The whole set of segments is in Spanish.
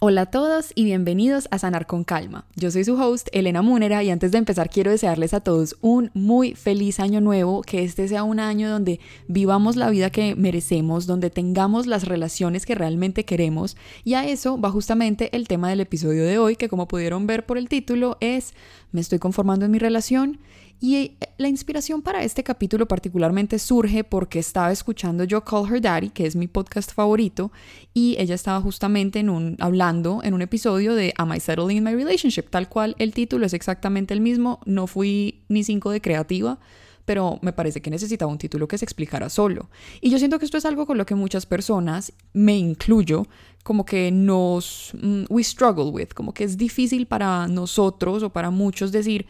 Hola a todos y bienvenidos a Sanar con Calma. Yo soy su host, Elena Múnera, y antes de empezar quiero desearles a todos un muy feliz año nuevo, que este sea un año donde vivamos la vida que merecemos, donde tengamos las relaciones que realmente queremos, y a eso va justamente el tema del episodio de hoy, que como pudieron ver por el título es ¿Me estoy conformando en mi relación? Y eh, la inspiración para este capítulo particularmente surge porque estaba escuchando yo Call Her Daddy, que es mi podcast favorito, y ella estaba justamente en un, hablando en un episodio de Am I Settling in My Relationship, tal cual el título es exactamente el mismo, no fui ni cinco de creativa, pero me parece que necesitaba un título que se explicara solo. Y yo siento que esto es algo con lo que muchas personas, me incluyo, como que nos, mm, we struggle with, como que es difícil para nosotros o para muchos decir,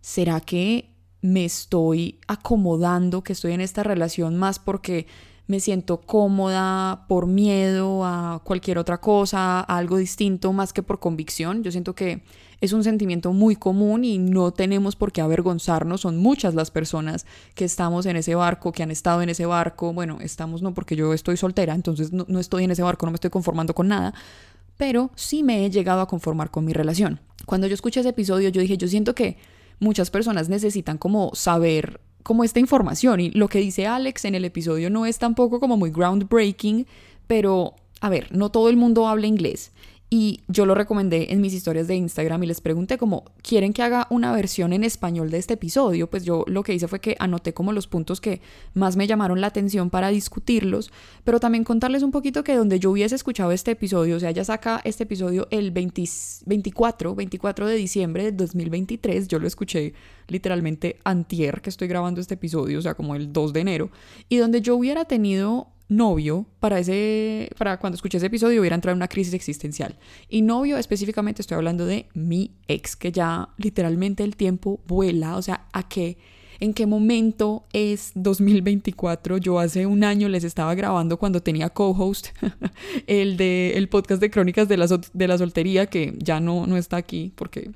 ¿será que me estoy acomodando, que estoy en esta relación más porque me siento cómoda por miedo a cualquier otra cosa, algo distinto, más que por convicción. Yo siento que es un sentimiento muy común y no tenemos por qué avergonzarnos. Son muchas las personas que estamos en ese barco, que han estado en ese barco. Bueno, estamos no porque yo estoy soltera, entonces no, no estoy en ese barco, no me estoy conformando con nada. Pero sí me he llegado a conformar con mi relación. Cuando yo escuché ese episodio, yo dije, yo siento que muchas personas necesitan como saber como esta información. Y lo que dice Alex en el episodio no es tampoco como muy groundbreaking, pero a ver, no todo el mundo habla inglés y yo lo recomendé en mis historias de Instagram y les pregunté como, ¿quieren que haga una versión en español de este episodio? Pues yo lo que hice fue que anoté como los puntos que más me llamaron la atención para discutirlos, pero también contarles un poquito que donde yo hubiese escuchado este episodio, o sea, ya saca este episodio el 24, 24 de diciembre de 2023, yo lo escuché literalmente antier que estoy grabando este episodio, o sea, como el 2 de enero, y donde yo hubiera tenido novio, para, ese, para cuando escuché ese episodio hubiera entrado en una crisis existencial. Y novio específicamente estoy hablando de mi ex, que ya literalmente el tiempo vuela, o sea, ¿a qué? ¿En qué momento es 2024? Yo hace un año les estaba grabando cuando tenía co-host el de el podcast de crónicas de la, de la soltería, que ya no, no está aquí porque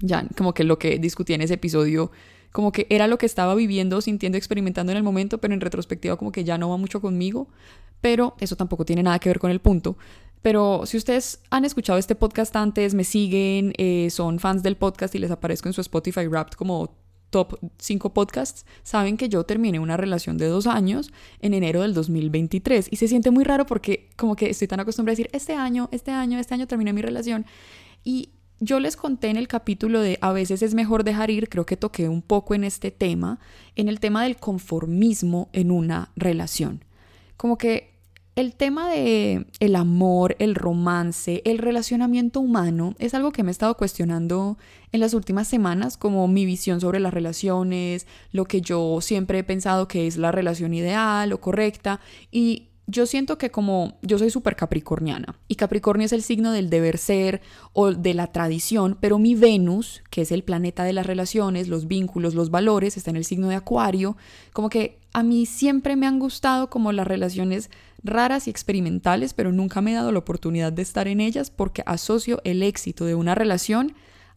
ya como que lo que discutí en ese episodio como que era lo que estaba viviendo, sintiendo, experimentando en el momento, pero en retrospectiva como que ya no va mucho conmigo, pero eso tampoco tiene nada que ver con el punto. Pero si ustedes han escuchado este podcast antes, me siguen, eh, son fans del podcast y les aparezco en su Spotify Wrapped como top 5 podcasts, saben que yo terminé una relación de dos años en enero del 2023 y se siente muy raro porque como que estoy tan acostumbrada a decir este año, este año, este año terminé mi relación. Y yo les conté en el capítulo de a veces es mejor dejar ir, creo que toqué un poco en este tema, en el tema del conformismo en una relación. Como que el tema de el amor, el romance, el relacionamiento humano es algo que me he estado cuestionando en las últimas semanas, como mi visión sobre las relaciones, lo que yo siempre he pensado que es la relación ideal o correcta y yo siento que como yo soy súper capricorniana y Capricornio es el signo del deber ser o de la tradición, pero mi Venus, que es el planeta de las relaciones, los vínculos, los valores, está en el signo de Acuario, como que a mí siempre me han gustado como las relaciones raras y experimentales, pero nunca me he dado la oportunidad de estar en ellas porque asocio el éxito de una relación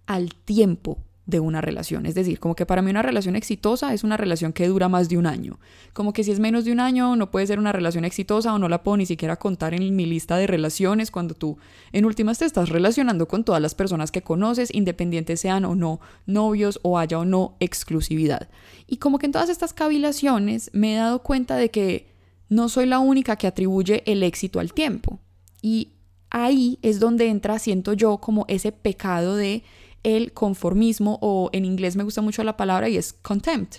al tiempo de una relación. Es decir, como que para mí una relación exitosa es una relación que dura más de un año. Como que si es menos de un año no puede ser una relación exitosa o no la puedo ni siquiera contar en mi lista de relaciones cuando tú en últimas te estás relacionando con todas las personas que conoces, independientes sean o no novios o haya o no exclusividad. Y como que en todas estas cavilaciones me he dado cuenta de que no soy la única que atribuye el éxito al tiempo. Y ahí es donde entra, siento yo, como ese pecado de el conformismo o en inglés me gusta mucho la palabra y es contempt.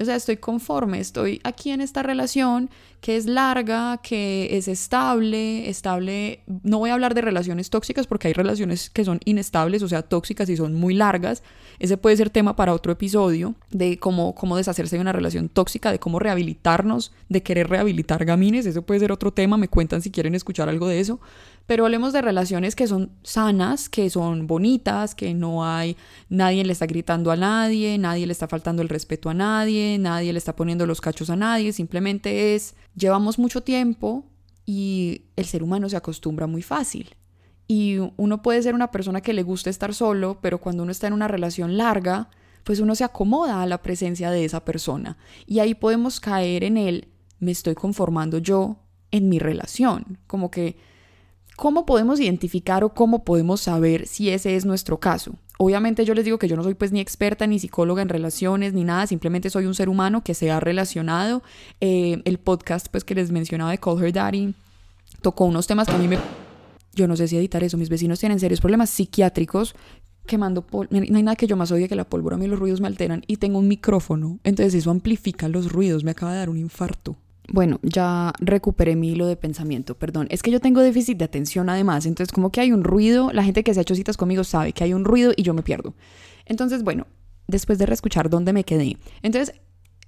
O sea, estoy conforme, estoy aquí en esta relación que es larga, que es estable, estable. No voy a hablar de relaciones tóxicas porque hay relaciones que son inestables, o sea, tóxicas y son muy largas. Ese puede ser tema para otro episodio de cómo, cómo deshacerse de una relación tóxica, de cómo rehabilitarnos, de querer rehabilitar gamines. Ese puede ser otro tema, me cuentan si quieren escuchar algo de eso. Pero hablemos de relaciones que son sanas, que son bonitas, que no hay, nadie le está gritando a nadie, nadie le está faltando el respeto a nadie, nadie le está poniendo los cachos a nadie, simplemente es, llevamos mucho tiempo y el ser humano se acostumbra muy fácil. Y uno puede ser una persona que le gusta estar solo, pero cuando uno está en una relación larga, pues uno se acomoda a la presencia de esa persona. Y ahí podemos caer en el, me estoy conformando yo en mi relación, como que ¿cómo podemos identificar o cómo podemos saber si ese es nuestro caso? Obviamente yo les digo que yo no soy pues ni experta ni psicóloga en relaciones ni nada, simplemente soy un ser humano que se ha relacionado. Eh, el podcast pues que les mencionaba de Call Her Daddy tocó unos temas que a mí me... Yo no sé si editar eso, mis vecinos tienen serios problemas psiquiátricos quemando No hay nada que yo más odie que la pólvora, a mí los ruidos me alteran y tengo un micrófono, entonces eso amplifica los ruidos, me acaba de dar un infarto. Bueno, ya recuperé mi hilo de pensamiento, perdón. Es que yo tengo déficit de atención además, entonces como que hay un ruido, la gente que se ha hecho citas conmigo sabe que hay un ruido y yo me pierdo. Entonces, bueno, después de reescuchar dónde me quedé. Entonces,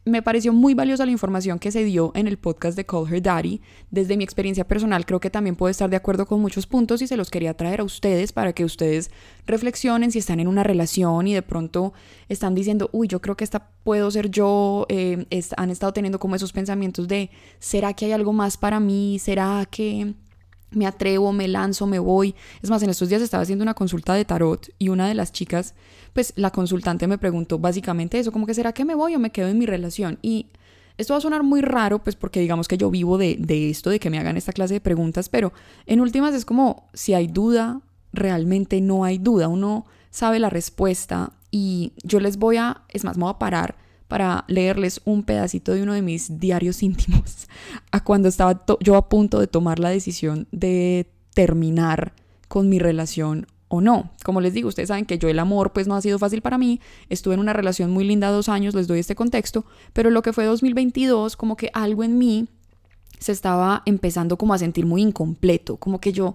me pareció muy valiosa la información que se dio en el podcast de Call Her Daddy. Desde mi experiencia personal creo que también puedo estar de acuerdo con muchos puntos y se los quería traer a ustedes para que ustedes reflexionen si están en una relación y de pronto están diciendo, uy, yo creo que esta puedo ser yo, eh, han estado teniendo como esos pensamientos de, ¿será que hay algo más para mí? ¿Será que me atrevo, me lanzo, me voy. Es más, en estos días estaba haciendo una consulta de tarot y una de las chicas, pues la consultante me preguntó básicamente eso, como será que me voy o me quedo en mi relación. Y esto va a sonar muy raro, pues porque digamos que yo vivo de, de esto, de que me hagan esta clase de preguntas, pero en últimas es como si hay duda, realmente no hay duda, uno sabe la respuesta y yo les voy a, es más, me voy a parar para leerles un pedacito de uno de mis diarios íntimos a cuando estaba yo a punto de tomar la decisión de terminar con mi relación o no. Como les digo, ustedes saben que yo el amor pues no ha sido fácil para mí, estuve en una relación muy linda dos años, les doy este contexto, pero lo que fue 2022 como que algo en mí se estaba empezando como a sentir muy incompleto, como que yo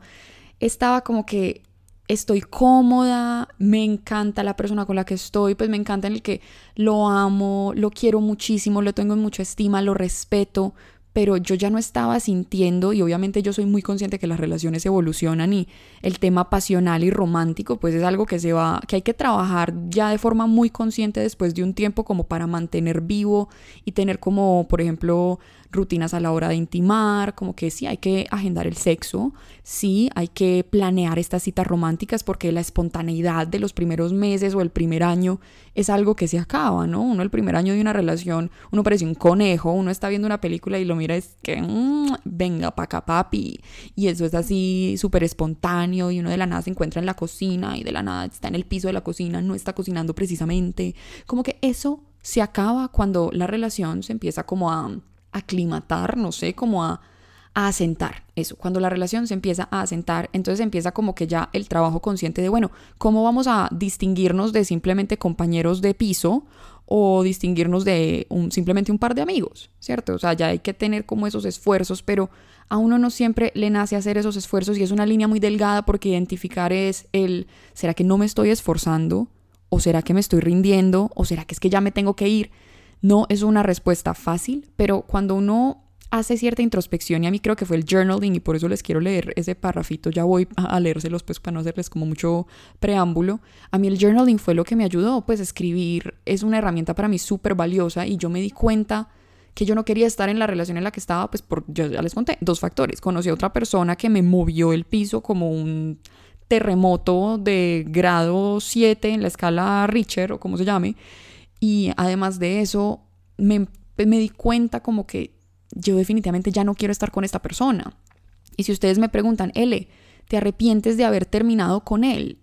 estaba como que estoy cómoda, me encanta la persona con la que estoy, pues me encanta en el que lo amo, lo quiero muchísimo, lo tengo en mucha estima, lo respeto, pero yo ya no estaba sintiendo y obviamente yo soy muy consciente que las relaciones evolucionan y el tema pasional y romántico pues es algo que se va que hay que trabajar ya de forma muy consciente después de un tiempo como para mantener vivo y tener como por ejemplo rutinas a la hora de intimar, como que sí hay que agendar el sexo, sí hay que planear estas citas románticas porque la espontaneidad de los primeros meses o el primer año es algo que se acaba, ¿no? Uno el primer año de una relación, uno parece un conejo, uno está viendo una película y lo mira es que mm, venga pa' acá papi y eso es así súper espontáneo y uno de la nada se encuentra en la cocina y de la nada está en el piso de la cocina, no está cocinando precisamente, como que eso se acaba cuando la relación se empieza como a aclimatar, no sé, como a, asentar. Eso, cuando la relación se empieza a asentar, entonces empieza como que ya el trabajo consciente de, bueno, ¿cómo vamos a distinguirnos de simplemente compañeros de piso o distinguirnos de simplemente un par de amigos, ¿cierto? O sea, ya hay que tener como esos esfuerzos, pero a uno no siempre le nace hacer esos esfuerzos y es una línea muy delgada porque identificar es el, ¿será que no me estoy esforzando? ¿O será que me estoy rindiendo? ¿O será que es que ya me tengo que ir? No es una respuesta fácil, pero cuando uno hace cierta introspección y a mí creo que fue el journaling y por eso les quiero leer ese parrafito, ya voy a leérselos pues para no hacerles como mucho preámbulo. A mí el journaling fue lo que me ayudó, pues escribir es una herramienta para mí súper valiosa y yo me di cuenta que yo no quería estar en la relación en la que estaba, pues por, yo ya les conté, dos factores. Conocí a otra persona que me movió el piso como un terremoto de grado 7 en la escala Richter o como se llame y además de eso, me, me di cuenta como que yo definitivamente ya no quiero estar con esta persona. Y si ustedes me preguntan, L, ¿te arrepientes de haber terminado con él?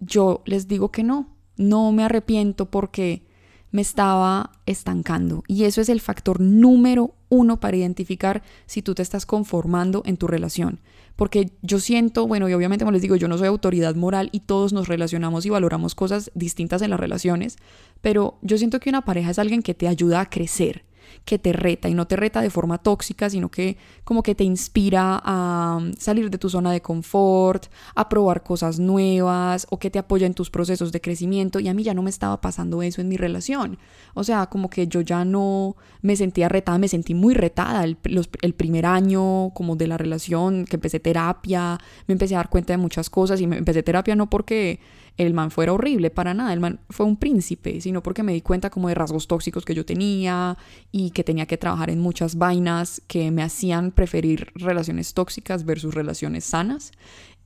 Yo les digo que no, no me arrepiento porque me estaba estancando. Y eso es el factor número uno para identificar si tú te estás conformando en tu relación. Porque yo siento, bueno, y obviamente como les digo, yo no soy autoridad moral y todos nos relacionamos y valoramos cosas distintas en las relaciones, pero yo siento que una pareja es alguien que te ayuda a crecer que te reta y no te reta de forma tóxica, sino que como que te inspira a salir de tu zona de confort, a probar cosas nuevas o que te apoya en tus procesos de crecimiento y a mí ya no me estaba pasando eso en mi relación. O sea, como que yo ya no me sentía retada, me sentí muy retada el, el primer año como de la relación, que empecé terapia, me empecé a dar cuenta de muchas cosas y me empecé terapia no porque el man fuera horrible, para nada, el man fue un príncipe, sino porque me di cuenta como de rasgos tóxicos que yo tenía y que tenía que trabajar en muchas vainas que me hacían preferir relaciones tóxicas versus relaciones sanas.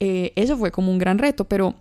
Eh, eso fue como un gran reto, pero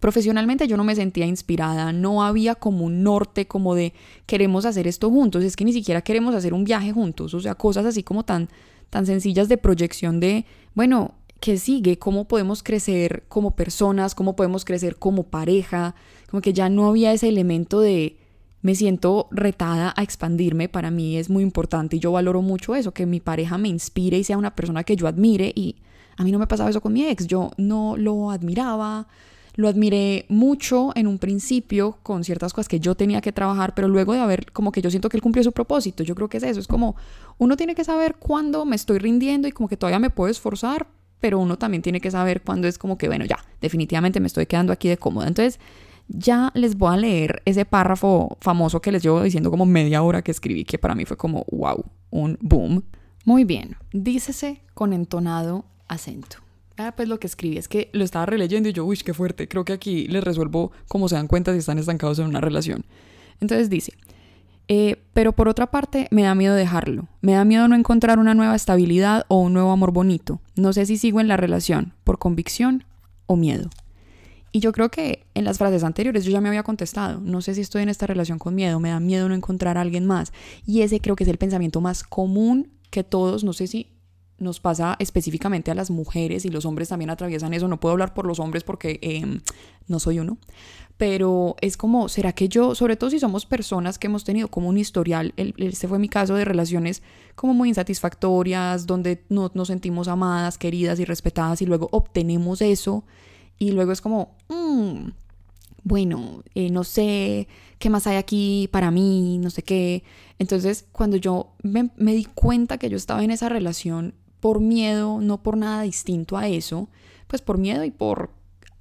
profesionalmente yo no me sentía inspirada, no había como un norte como de queremos hacer esto juntos, es que ni siquiera queremos hacer un viaje juntos, o sea, cosas así como tan tan sencillas de proyección de, bueno, ¿qué sigue? ¿Cómo podemos crecer como personas? ¿Cómo podemos crecer como pareja? Como que ya no había ese elemento de me siento retada a expandirme, para mí es muy importante y yo valoro mucho eso, que mi pareja me inspire y sea una persona que yo admire y a mí no me pasaba eso con mi ex, yo no lo admiraba, lo admiré mucho en un principio con ciertas cosas que yo tenía que trabajar, pero luego de haber, como que yo siento que él cumplió su propósito, yo creo que es eso, es como uno tiene que saber cuándo me estoy rindiendo y como que todavía me puedo esforzar, pero uno también tiene que saber cuándo es como que, bueno, ya, definitivamente me estoy quedando aquí de cómoda. Entonces, ya les voy a leer ese párrafo famoso que les llevo diciendo como media hora que escribí, que para mí fue como, wow, un boom. Muy bien, dícese con entonado acento. Ah, pues lo que escribí es que lo estaba releyendo y yo, uy, qué fuerte. Creo que aquí les resuelvo cómo se dan cuenta si están estancados en una relación. Entonces dice, eh, pero por otra parte me da miedo dejarlo. Me da miedo no encontrar una nueva estabilidad o un nuevo amor bonito. No sé si sigo en la relación por convicción o miedo. Y yo creo que en las frases anteriores yo ya me había contestado, no sé si estoy en esta relación con miedo, me da miedo no encontrar a alguien más. Y ese creo que es el pensamiento más común que todos, no sé si nos pasa específicamente a las mujeres y los hombres también atraviesan eso. No puedo hablar por los hombres porque em, no soy uno. Pero es como, ¿será que yo, sobre todo si somos personas que hemos tenido como un historial, este fue mi caso de relaciones como muy insatisfactorias, donde no nos sentimos amadas, queridas y respetadas y luego obtenemos eso y luego es como, mm, bueno, eh, no sé qué más hay aquí para mí, no sé qué. Entonces, cuando yo me, di cuenta que yo estaba en esa relación por miedo, no por nada distinto a eso, pues por miedo y por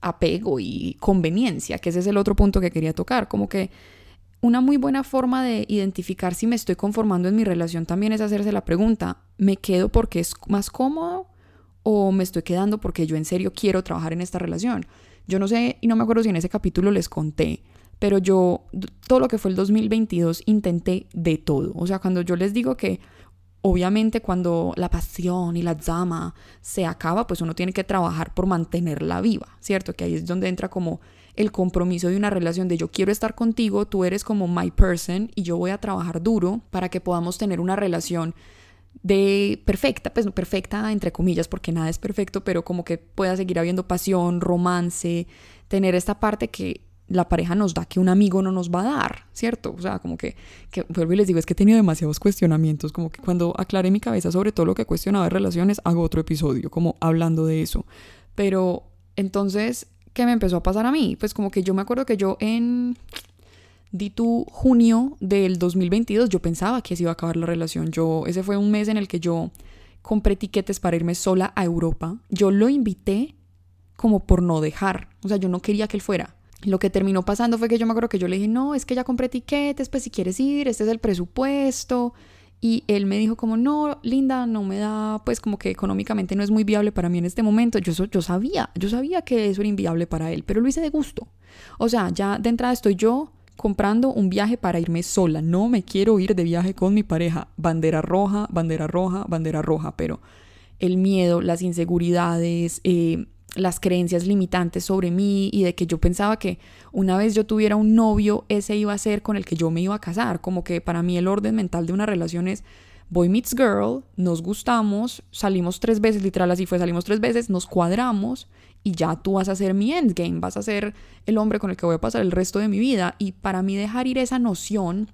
apego y conveniencia, que ese es el otro punto que quería tocar, como que una muy buena forma de identificar si me estoy conformando en mi relación también es hacerse la pregunta, ¿me quedo porque es más cómodo o me estoy quedando porque yo en serio quiero trabajar en esta relación. Yo no sé y no me acuerdo si en ese capítulo les conté, pero yo todo lo que fue el 2022 intenté de todo. O sea, cuando yo les digo que obviamente cuando la pasión y la llama se acaba, pues uno tiene que trabajar por mantenerla viva, ¿cierto? Que ahí es donde entra como el compromiso de una relación de yo quiero estar contigo, tú eres como my person y yo voy a trabajar duro para que podamos tener una relación de perfecta, pues no perfecta entre comillas, porque nada es perfecto, pero como que pueda seguir habiendo pasión, romance, tener esta parte que la pareja nos da que un amigo no nos va a dar, ¿cierto? O sea, como que, que vuelvo y les digo, es que he tenido demasiados cuestionamientos, como que cuando aclaré mi cabeza sobre todo lo que he cuestionado de relaciones, hago otro episodio, como hablando de eso. Pero entonces, ¿qué me empezó a pasar a mí? Pues como que yo me acuerdo que yo en di tu junio del 2022, yo pensaba que se iba a acabar la relación. Yo, ese fue un mes en el que yo compré tiquetes para irme sola a Europa. Yo lo invité como por no dejar. O sea, yo no quería que él fuera. Lo que terminó pasando fue que yo me acuerdo que yo le dije, no, es que ya compré tiquetes, pues si quieres ir, este es el presupuesto. Y él me dijo como, no, Linda, no me da, pues como que económicamente no es muy viable para mí en este momento. Yo, yo sabía, yo sabía que eso era inviable para él, pero lo hice de gusto. O sea, ya de entrada estoy yo comprando un viaje para irme sola. No me quiero ir de viaje con mi pareja. Bandera roja, bandera roja, bandera roja. Pero el miedo, las inseguridades, eh, las creencias limitantes sobre mí y de que yo pensaba que una vez yo tuviera un novio, ese iba a ser con el que yo me iba a casar. Como que para mí el orden mental de una relación es boy meets girl, nos gustamos, salimos tres veces, literal así fue, salimos tres veces, nos cuadramos y ya tú vas a ser mi endgame, vas a ser el hombre con el que voy a pasar el resto de mi vida. Y para mí dejar ir esa noción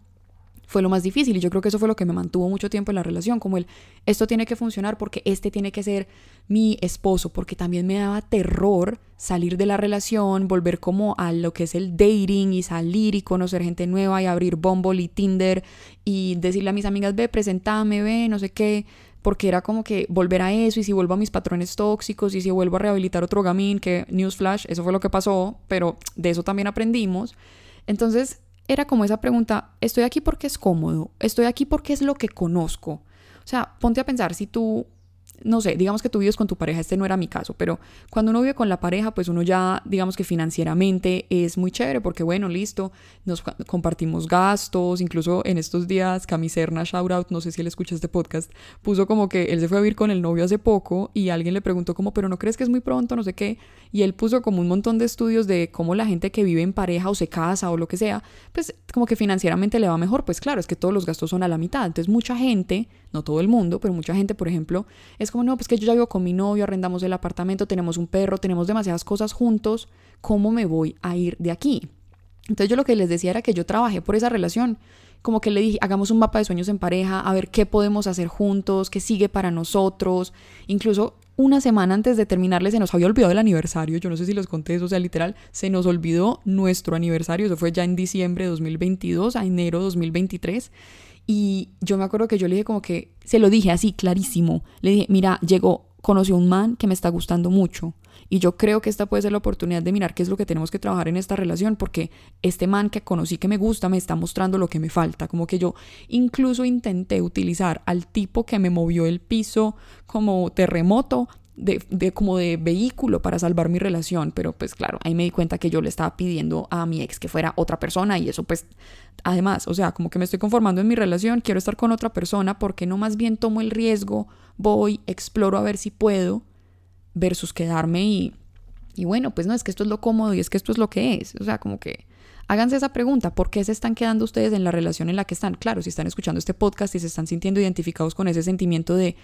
fue lo más difícil y yo creo que eso fue lo que me mantuvo mucho tiempo en la relación, como el, esto tiene que funcionar porque este tiene que ser mi esposo, porque también me daba terror salir de la relación, volver como a lo que es el dating y salir y conocer gente nueva y abrir Bumble y Tinder y decirle a mis amigas, ve, presentame, ve, no sé qué porque era como que volver a eso y si vuelvo a mis patrones tóxicos y si vuelvo a rehabilitar otro gamín, que newsflash, eso fue lo que pasó, pero de eso también aprendimos. Entonces era como esa pregunta, estoy aquí porque es cómodo, estoy aquí porque es lo que conozco. O sea, ponte a pensar si tú no sé, digamos que tú vives con tu pareja, este no era mi caso, pero cuando uno vive con la pareja, pues uno ya, digamos que financieramente es muy chévere porque, bueno, listo, nos compartimos gastos, incluso en estos días, Camiserna, shout out, no sé si él escucha este podcast, puso como que él se fue a vivir con el novio hace poco y alguien le preguntó como, pero no crees que es muy pronto, no sé qué, y él puso como un montón de estudios de cómo la gente que vive en pareja o se casa o lo que sea, pues como que financieramente le va mejor, pues claro, es que todos los gastos son a la mitad, entonces mucha gente, no todo el mundo, pero mucha gente, por ejemplo, como, no, pues que yo ya vivo con mi novio, arrendamos el apartamento, tenemos un perro, tenemos demasiadas cosas juntos, ¿cómo me voy a ir de aquí? Entonces yo lo que les decía era que yo trabajé por esa relación como que le dije, hagamos un mapa de sueños en pareja, a ver qué podemos hacer juntos, qué sigue para nosotros. Incluso una semana antes de terminarle se nos había olvidado el aniversario, yo no sé si los conté eso, o sea, literal, se nos olvidó nuestro aniversario, eso fue ya en diciembre de 2022 a enero de 2023. Y yo me acuerdo que yo le dije como que, se lo dije así, clarísimo, le dije, mira, llegó, conoció un man que me está gustando mucho. Y yo creo que esta puede ser la oportunidad de mirar qué es lo que tenemos que trabajar en esta relación, porque este man que conocí que me gusta me está mostrando lo que me falta. Como que yo incluso intenté utilizar al tipo que me movió el piso como terremoto de, de, como de vehículo para salvar mi relación, pero pues claro, ahí me di cuenta que yo le estaba pidiendo a mi ex que fuera otra persona y eso pues además, o sea, como que me estoy conformando en mi relación, quiero estar con otra persona, porque no más bien tomo el riesgo, voy, exploro a ver si puedo versus quedarme y, y bueno, pues no, es que esto es lo cómodo y es que esto es lo que es. O sea, como que háganse esa pregunta, ¿por qué se están quedando ustedes en la relación en la que están? Claro, si están escuchando este podcast y se están sintiendo identificados con ese sentimiento de,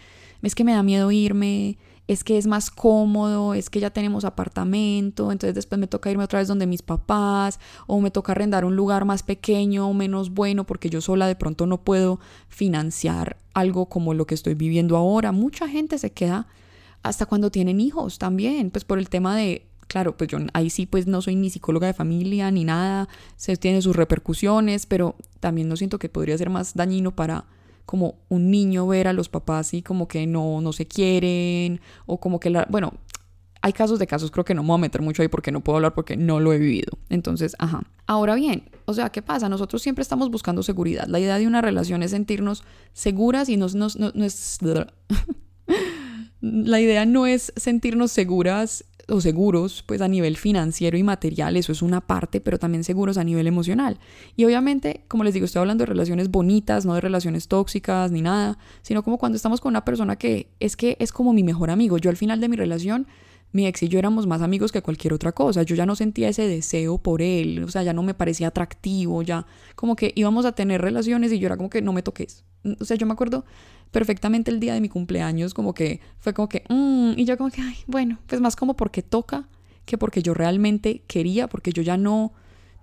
es que me da miedo irme, es que es más cómodo, es que ya tenemos apartamento, entonces después me toca irme otra vez donde mis papás, o me toca arrendar un lugar más pequeño o menos bueno, porque yo sola de pronto no puedo financiar algo como lo que estoy viviendo ahora. Mucha gente se queda hasta cuando tienen hijos también, pues por el tema de, claro, pues yo ahí sí pues no soy ni psicóloga de familia ni nada, se tiene sus repercusiones, pero también no siento que podría ser más dañino para como un niño ver a los papás y como que no, no se quieren o como que la, bueno, hay casos de casos, creo que no me voy a meter mucho ahí porque no puedo hablar porque no lo he vivido. Entonces, ajá. Ahora bien, o sea, ¿qué pasa? Nosotros siempre estamos buscando seguridad. La idea de una relación es sentirnos seguras y no, no, no, no es... la idea no es sentirnos seguras o seguros pues a nivel financiero y material, eso es una parte, pero también seguros a nivel emocional. Y obviamente, como les digo, estoy hablando de relaciones bonitas, no de relaciones tóxicas ni nada, sino como cuando estamos con una persona que es que es como mi mejor amigo. Yo al final de mi relación mi ex y yo éramos más amigos que cualquier otra cosa. Yo ya no sentía ese deseo por él, o sea, ya no me parecía atractivo, ya como que íbamos a tener relaciones y yo era como que no me toques. O sea, yo me acuerdo perfectamente el día de mi cumpleaños, como que fue como que, mm", y yo como que, bueno, pues más como porque toca que porque yo realmente quería, porque yo ya no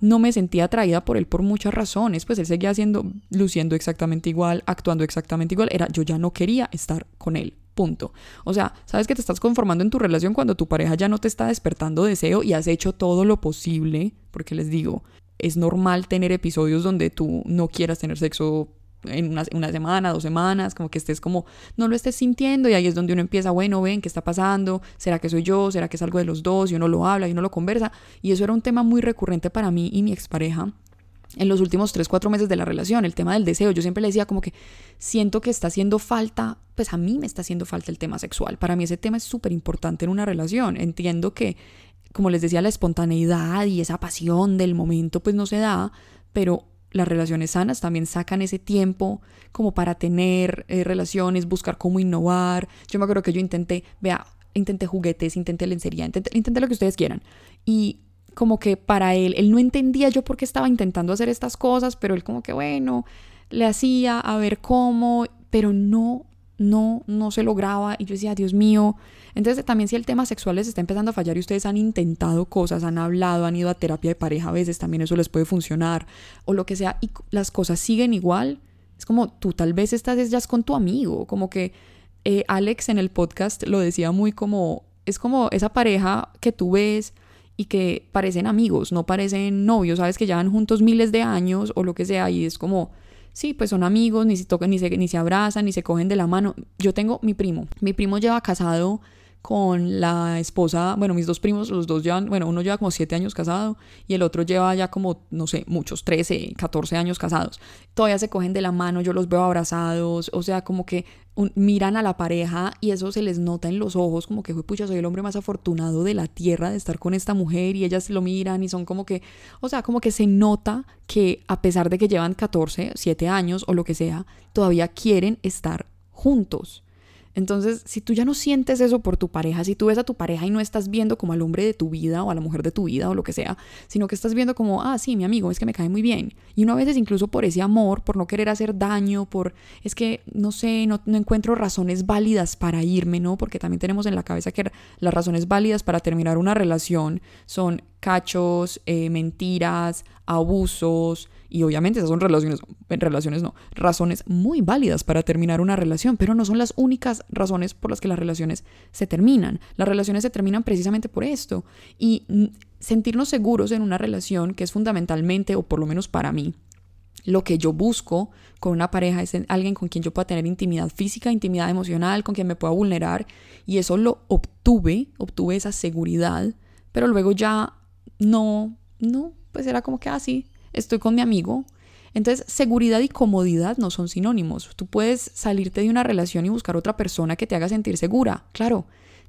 no me sentía atraída por él por muchas razones, pues él seguía haciendo, luciendo exactamente igual, actuando exactamente igual, era yo ya no quería estar con él. Punto. O sea, sabes que te estás conformando en tu relación cuando tu pareja ya no te está despertando deseo y has hecho todo lo posible, porque les digo, es normal tener episodios donde tú no quieras tener sexo en una, una, semana, dos semanas, como que estés como, no lo estés sintiendo y ahí es donde uno empieza, bueno, ven, ¿qué está pasando? ¿Será que soy yo? ¿Será que es algo de los dos? Y uno lo habla y uno lo conversa. Y eso era un tema muy recurrente para mí y mi expareja en los últimos tres, cuatro meses de la relación, el tema del deseo. Yo siempre le decía como que siento que está haciendo falta, pues a mí me está haciendo falta el tema sexual. Para mí ese tema es súper importante en una relación. Entiendo que, como les decía, la espontaneidad y esa pasión del momento pues no se da, pero las relaciones sanas también sacan ese tiempo como para tener eh, relaciones, buscar cómo innovar. Yo me acuerdo que yo intenté, vea, intenté juguetes, intenté lencería, intenté, intenté lo que ustedes quieran. Y como que para él, él no entendía yo por qué estaba intentando hacer estas cosas, pero él como que bueno, le hacía a ver cómo, pero no, no, no se lograba y yo decía, Dios mío. Entonces también si el tema sexual les está empezando a fallar y ustedes han intentado cosas, han hablado, han ido a terapia de pareja a veces, también eso les puede funcionar o lo que sea y las cosas siguen igual, es como tú tal vez estás ya con tu amigo, como que eh, Alex en el podcast lo decía muy como, es como esa pareja que tú ves y que parecen amigos, no parecen novios, sabes que llevan juntos miles de años o lo que sea y es como, sí, pues son amigos, ni se tocan, ni se, ni se abrazan, ni se cogen de la mano. Yo tengo mi primo, mi primo lleva casado con la esposa, bueno, mis dos primos, los dos llevan, bueno, uno lleva como siete años casado y el otro lleva ya como, no sé, muchos, 13, 14 años casados. Todavía se cogen de la mano, yo los veo abrazados, o sea, como que miran a la pareja y eso se les nota en los ojos, como que, pucha, soy el hombre más afortunado de la tierra de estar con esta mujer y ellas lo miran y son como que, o sea, como que se nota que a pesar de que llevan 14, 7 años o lo que sea, todavía quieren estar juntos. Entonces, si tú ya no sientes eso por tu pareja, si tú ves a tu pareja y no estás viendo como al hombre de tu vida o a la mujer de tu vida o lo que sea, sino que estás viendo como, ah, sí, mi amigo, es que me cae muy bien. Y uno a veces incluso por ese amor, por no querer hacer daño, por, es que, no sé, no, encuentro razones válidas para irme, ¿no? Porque también tenemos en la cabeza que las razones válidas para terminar una relación son cachos, eh, mentiras, abusos, y obviamente esas son relaciones, relaciones no, razones muy válidas para terminar una relación, pero no son las únicas razones por las que las relaciones se terminan. Las relaciones se terminan precisamente por esto. Y sentirnos seguros en una relación, que es fundamentalmente, o por lo menos para mí, lo que yo busco con una pareja es alguien con quien yo pueda tener intimidad física, intimidad emocional, con quien me pueda vulnerar. Y eso lo obtuve, obtuve esa seguridad, pero luego ya no, no, pues era como que así. Estoy con mi amigo. Entonces, seguridad y comodidad no son sinónimos. Tú puedes salirte de una relación y buscar otra persona que te haga sentir segura. Claro,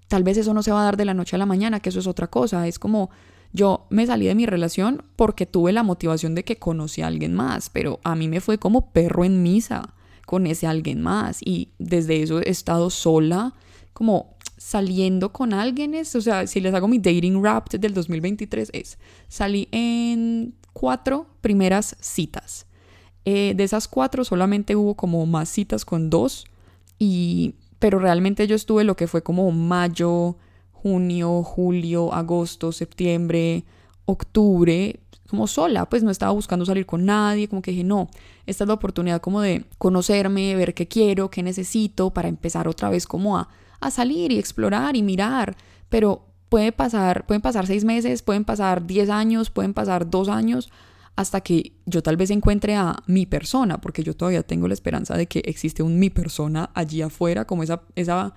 tal vez eso no se va a dar de la noche a la mañana, que eso es otra cosa. Es como yo me salí de mi relación porque tuve la motivación de que conocí a alguien más, pero a mí me fue como perro en misa con ese alguien más y desde eso he estado sola, como saliendo con alguien. o sea, si les hago mi dating rap del 2023 es, salí en cuatro primeras citas. Eh, de esas cuatro solamente hubo como más citas con dos, y, pero realmente yo estuve lo que fue como mayo, junio, julio, agosto, septiembre, octubre, como sola, pues no estaba buscando salir con nadie, como que dije, no, esta es la oportunidad como de conocerme, ver qué quiero, qué necesito para empezar otra vez como a, a salir y explorar y mirar, pero puede pasar, pueden pasar seis meses, pueden pasar diez años, pueden pasar dos años, hasta que yo tal vez encuentre a mi persona, porque yo todavía tengo la esperanza de que existe un mi persona allí afuera, como esa, esa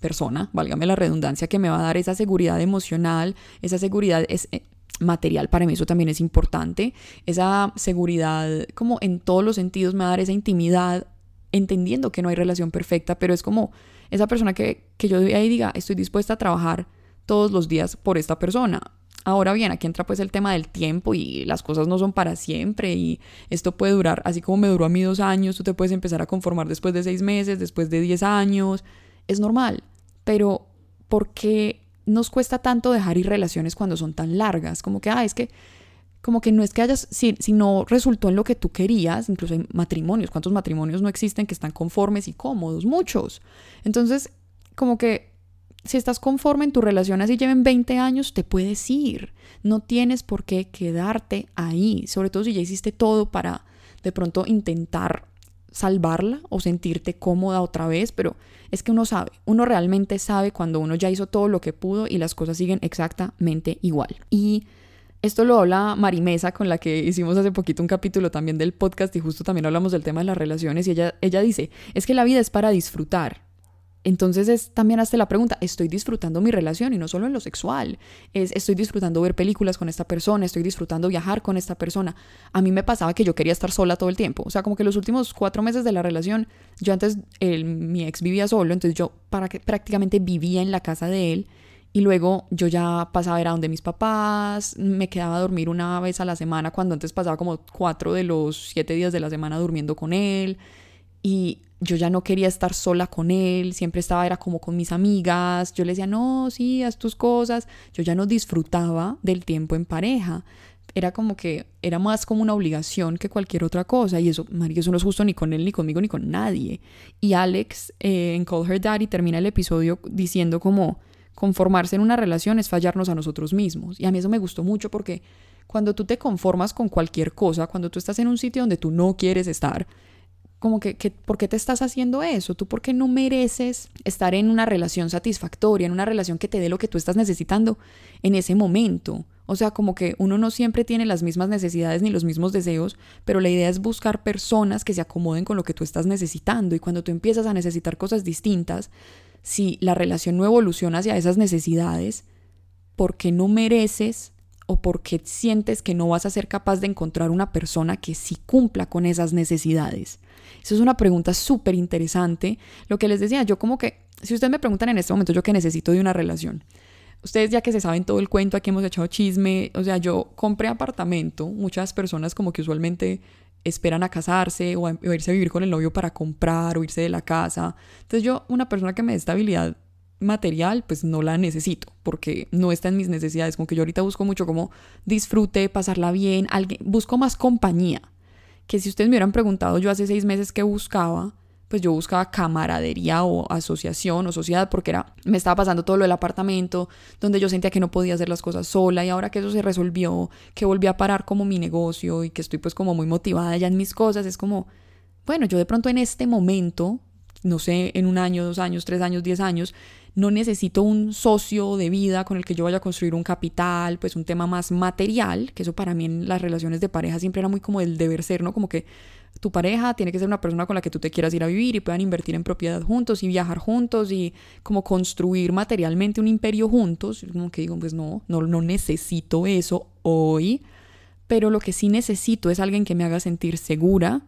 persona, válgame la redundancia, que me va a dar esa seguridad emocional, esa seguridad es, eh, material, para mí eso también es importante, esa seguridad como en todos los sentidos me va a dar esa intimidad, entendiendo que no hay relación perfecta, pero es como esa persona que, que yo ahí diga, estoy dispuesta a trabajar todos los días por esta persona. Ahora bien, aquí entra pues el tema del tiempo y las cosas no son para siempre y esto puede durar, así como me duró a mí dos años, tú te puedes empezar a conformar después de seis meses, después de diez años, es normal, pero ¿por qué nos cuesta tanto dejar ir relaciones cuando son tan largas? Como que, ah, es que, como que no es que hayas, si, si no resultó en lo que tú querías, incluso hay matrimonios, ¿cuántos matrimonios no existen que están conformes y cómodos? Muchos. Entonces, como que si estás conforme en tu relación así lleven 20 años, te puedes ir. No tienes por qué quedarte ahí, sobre todo si ya hiciste todo para de pronto intentar salvarla o sentirte cómoda otra vez, pero es que uno sabe, uno realmente sabe cuando uno ya hizo todo lo que pudo y las cosas siguen exactamente igual. Y esto lo habla Marimesa, con la que hicimos hace poquito un capítulo también del podcast y justo también hablamos del tema de las relaciones y ella, ella dice, es que la vida es para disfrutar entonces es también hasta la pregunta, ¿estoy disfrutando mi relación y no solo en lo sexual? Es, estoy disfrutando ver películas con esta persona, estoy disfrutando viajar con esta persona. A mí me pasaba que yo quería estar sola todo el tiempo. O sea, como que los últimos cuatro meses de la relación, yo antes, mi ex vivía solo, entonces yo para que, prácticamente vivía en la casa de él. Y luego yo ya pasaba a a donde mis papás, me quedaba a dormir una vez a la semana, cuando antes pasaba como cuatro de los siete días de la semana durmiendo con él. Y yo ya no quería estar sola con él, siempre estaba, era como con mis amigas, yo le decía, no, sí, haz tus cosas, yo ya no disfrutaba del tiempo en pareja, era como que, era más como una obligación que cualquier otra cosa, y eso, María, eso no es justo ni con él, ni conmigo, ni con nadie. Y Alex eh, en Call Her Daddy termina el episodio diciendo como, conformarse en una relación es fallarnos a nosotros mismos, y a mí eso me gustó mucho porque cuando tú te conformas con cualquier cosa, cuando tú estás en un sitio donde tú no quieres estar, como que, ¿por qué te estás haciendo eso? ¿Tú por qué no mereces estar en una relación satisfactoria, en una relación que te dé lo que tú estás necesitando en ese momento? O sea, como que uno no siempre tiene las mismas necesidades ni los mismos deseos, pero la idea es buscar personas que se acomoden con lo que tú estás necesitando y cuando tú empiezas a necesitar cosas distintas, si la relación no evoluciona hacia esas necesidades, ¿por qué no mereces o porque sientes que no vas a ser capaz de encontrar una persona que sí cumpla con esas necesidades? Eso es una pregunta súper interesante. Lo que les decía, yo como que, si ustedes me preguntan en este momento, yo que necesito de una relación. Ustedes ya que se saben todo el cuento, aquí hemos echado chisme, o sea, yo compré apartamento, muchas personas como que usualmente esperan a casarse o a, irse a vivir con el novio para comprar o irse de la casa. Entonces yo, una persona que me dé estabilidad material, pues no la necesito, porque no está en mis necesidades. Como que yo ahorita busco mucho como disfrute, pasarla bien, alguien, busco más compañía. Que si ustedes me hubieran preguntado yo hace seis meses qué buscaba, pues yo buscaba camaradería o asociación o sociedad porque era, me estaba pasando todo lo del apartamento, donde yo sentía que no podía hacer las cosas sola y ahora que eso se resolvió, que volví a parar como mi negocio y que estoy pues como muy motivada ya en mis cosas, es como, bueno, yo de pronto en este momento, no sé, en un año, dos años, tres años, diez años, no necesito un socio de vida con el que yo vaya a construir un capital, pues un tema más material, que eso para mí en las relaciones de pareja siempre era muy como el deber ser, ¿no? Como que tu pareja tiene que ser una persona con la que tú te quieras ir a vivir y puedan invertir en propiedad juntos y viajar juntos y como construir materialmente un imperio juntos. Como que digo, pues no, no, no necesito eso hoy, pero lo que sí necesito es alguien que me haga sentir segura,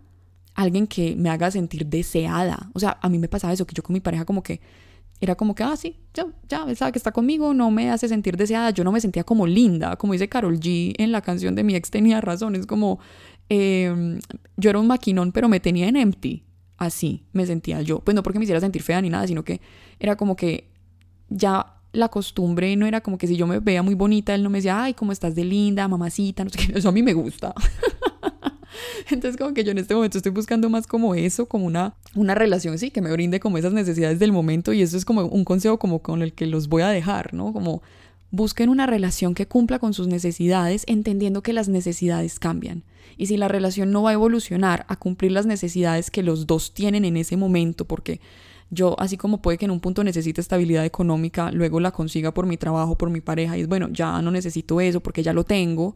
alguien que me haga sentir deseada. O sea, a mí me pasaba eso, que yo con mi pareja como que era como que, ah, sí, ya, ya, él sabe que está conmigo, no me hace sentir deseada, yo no me sentía como linda, como dice Carol G en la canción de mi ex tenía razón, es como, em, yo era un maquinón, pero me tenía en empty, así me sentía yo, pues no porque me hiciera sentir fea ni nada, sino que era como que ya la costumbre no era como que si yo me veía muy bonita, él no me decía, ay, cómo estás de linda, mamacita, no sé qué, eso a mí me gusta. Entonces como que yo en este momento estoy buscando más como eso, como una, una relación, sí, que me brinde como esas necesidades del momento y eso es como un consejo como con el que los voy a dejar, ¿no? Como busquen una relación que cumpla con sus necesidades, entendiendo que las necesidades cambian. Y si la relación no va a evolucionar a cumplir las necesidades que los dos tienen en ese momento, porque yo, así como puede que en un punto necesite estabilidad económica, luego la consiga por mi trabajo, por mi pareja, y es bueno, ya no necesito eso porque ya lo tengo,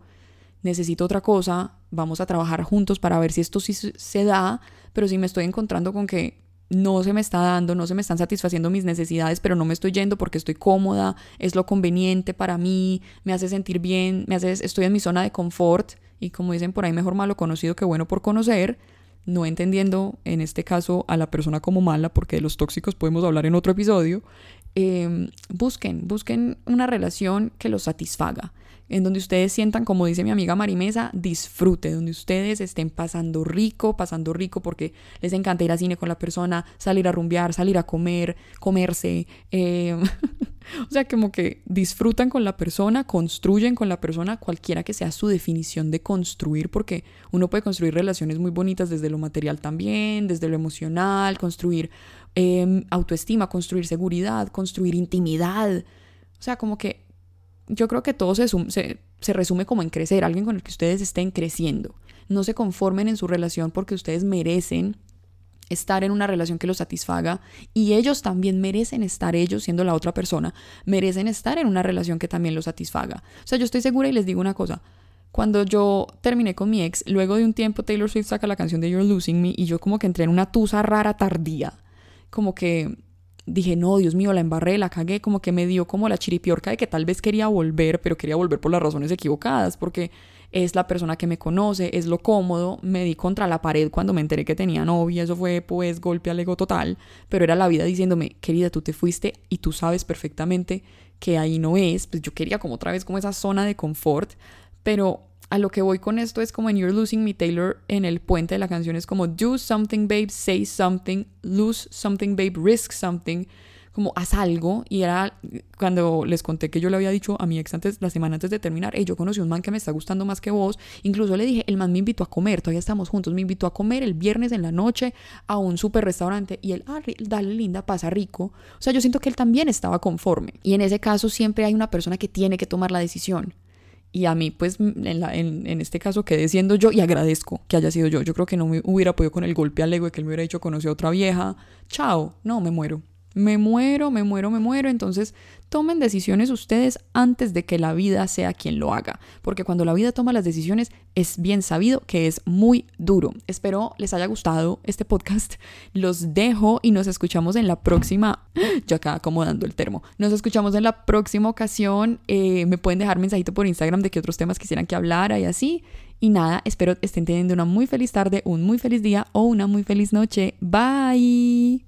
necesito otra cosa, vamos a trabajar juntos para ver si esto sí se da, pero si me estoy encontrando con que no se me está dando, no se me están satisfaciendo mis necesidades, pero no me estoy yendo porque estoy cómoda, es lo conveniente para mí, me hace sentir bien, me hace, estoy en mi zona de confort y como dicen por ahí, mejor malo conocido que bueno por conocer, no entendiendo en este caso a la persona como mala, porque de los tóxicos podemos hablar en otro episodio, eh, busquen, busquen una relación que los satisfaga en donde ustedes sientan, como dice mi amiga Marimesa, disfrute, donde ustedes estén pasando rico, pasando rico porque les encanta ir al cine con la persona, salir a rumbear, salir a comer, comerse. Eh, o sea, como que disfrutan con la persona, construyen con la persona, cualquiera que sea su definición de construir, porque uno puede construir relaciones muy bonitas desde lo material también, desde lo emocional, construir em, autoestima, construir seguridad, construir intimidad. O sea, como que yo creo que todo se, se, resume como en crecer, alguien con el que ustedes estén creciendo. No se conformen en su relación porque ustedes merecen estar en una relación que los satisfaga y ellos también merecen estar, ellos siendo la otra persona, merecen estar en una relación que también los satisfaga. O sea, yo estoy segura y les digo una cosa. Cuando yo terminé con mi ex, luego de un tiempo Taylor Swift saca la canción de You're Losing Me y yo como que entré en una tusa rara tardía. Como que dije, no, Dios mío, la embarré, la cagué, como que me dio como la chiripiorca de que tal vez quería volver, pero quería volver por las razones equivocadas, porque es la persona que me conoce, es lo cómodo, me di contra la pared cuando me enteré que tenía novia, eso fue pues golpe al ego total, pero era la vida diciéndome, querida, tú te fuiste y tú sabes perfectamente que ahí no es, pues yo quería como otra vez como esa zona de confort, pero a lo que voy con esto es como en You're Losing Me Taylor en el puente de la canción es como do something babe, say something, lose something babe, risk something, como haz algo y era cuando les conté que yo le había dicho a mi ex antes la semana antes de terminar, hey, yo conocí un man que me está gustando más que vos, incluso le dije, el man me invitó a comer, todavía estamos juntos, me invitó a comer el viernes en la noche a un super restaurante y él, ah, dale linda, pasa rico, o sea, yo siento que él también estaba conforme. Y en ese caso siempre hay una persona que tiene que tomar la decisión y a mí, pues, en, en, este caso quedé siendo yo y agradezco que haya sido yo. Yo creo que no me hubiera podido con el golpe al ego de que él me hubiera dicho conocí a otra vieja. Chao. No, me muero me muero, me muero, me muero. Entonces tomen decisiones ustedes antes de que la vida sea quien lo haga. Porque cuando la vida toma las decisiones es bien sabido que es muy duro. Espero les haya gustado este podcast. Los dejo y nos escuchamos en la próxima. Yo acá acomodando el termo. Nos escuchamos en la próxima ocasión. Eh, me pueden dejar mensajito por Instagram de qué otros temas quisieran que hablara y así. Y nada, espero estén teniendo una muy feliz tarde, un muy feliz día o una muy feliz noche. Bye.